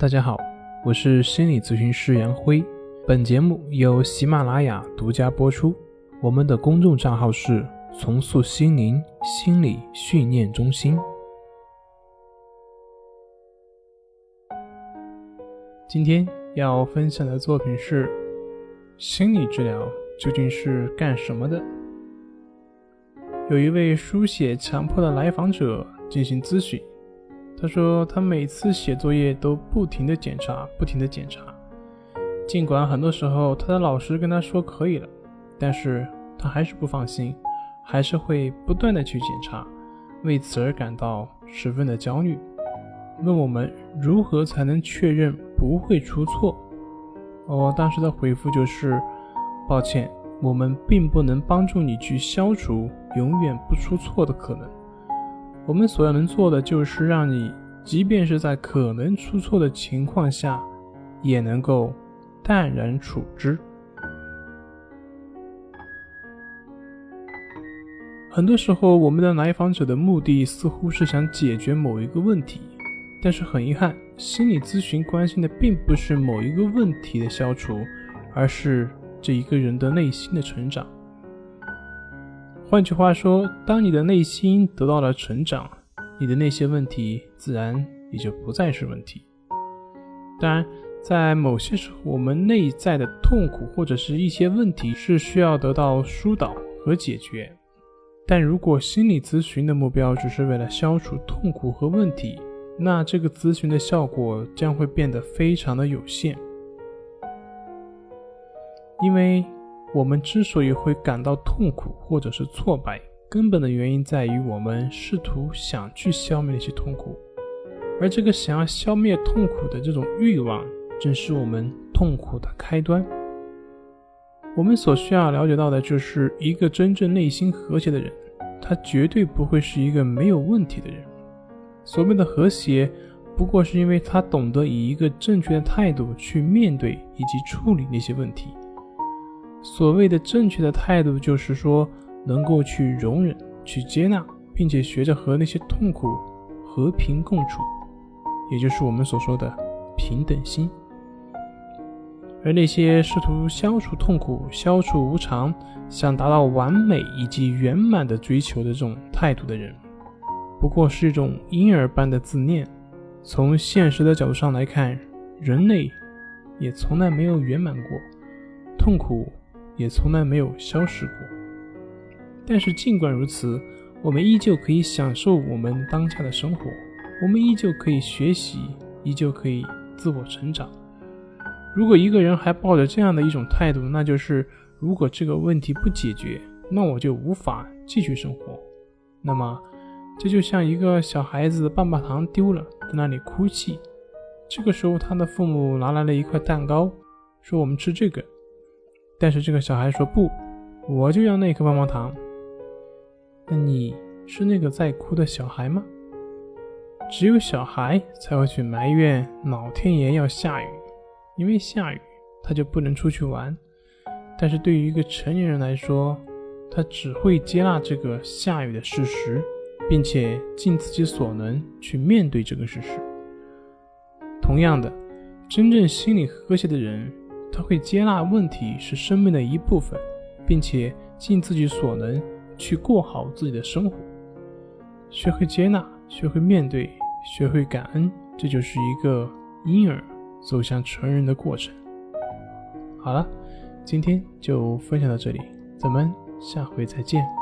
大家好，我是心理咨询师杨辉。本节目由喜马拉雅独家播出。我们的公众账号是“重塑心灵心理训练中心”。今天要分享的作品是：心理治疗究竟是干什么的？有一位书写强迫的来访者进行咨询。他说，他每次写作业都不停的检查，不停的检查。尽管很多时候他的老师跟他说可以了，但是他还是不放心，还是会不断的去检查，为此而感到十分的焦虑。问我们如何才能确认不会出错？我当时的回复就是：抱歉，我们并不能帮助你去消除永远不出错的可能。我们所要能做的，就是让你，即便是在可能出错的情况下，也能够淡然处之。很多时候，我们的来访者的目的似乎是想解决某一个问题，但是很遗憾，心理咨询关心的并不是某一个问题的消除，而是这一个人的内心的成长。换句话说，当你的内心得到了成长，你的那些问题自然也就不再是问题。当然，在某些时候，我们内在的痛苦或者是一些问题是需要得到疏导和解决。但如果心理咨询的目标只是为了消除痛苦和问题，那这个咨询的效果将会变得非常的有限，因为。我们之所以会感到痛苦或者是挫败，根本的原因在于我们试图想去消灭那些痛苦，而这个想要消灭痛苦的这种欲望，正是我们痛苦的开端。我们所需要了解到的就是一个真正内心和谐的人，他绝对不会是一个没有问题的人。所谓的和谐，不过是因为他懂得以一个正确的态度去面对以及处理那些问题。所谓的正确的态度，就是说能够去容忍、去接纳，并且学着和那些痛苦和平共处，也就是我们所说的平等心。而那些试图消除痛苦、消除无常、想达到完美以及圆满的追求的这种态度的人，不过是一种婴儿般的自恋。从现实的角度上来看，人类也从来没有圆满过，痛苦。也从来没有消失过。但是尽管如此，我们依旧可以享受我们当下的生活，我们依旧可以学习，依旧可以自我成长。如果一个人还抱着这样的一种态度，那就是如果这个问题不解决，那我就无法继续生活。那么，这就像一个小孩子棒棒糖丢了，在那里哭泣。这个时候，他的父母拿来了一块蛋糕，说：“我们吃这个。”但是这个小孩说不，我就要那颗棒棒糖。那你是那个在哭的小孩吗？只有小孩才会去埋怨老天爷要下雨，因为下雨他就不能出去玩。但是对于一个成年人来说，他只会接纳这个下雨的事实，并且尽自己所能去面对这个事实。同样的，真正心理和谐的人。学会接纳问题是生命的一部分，并且尽自己所能去过好自己的生活。学会接纳，学会面对，学会感恩，这就是一个婴儿走向成人的过程。好了，今天就分享到这里，咱们下回再见。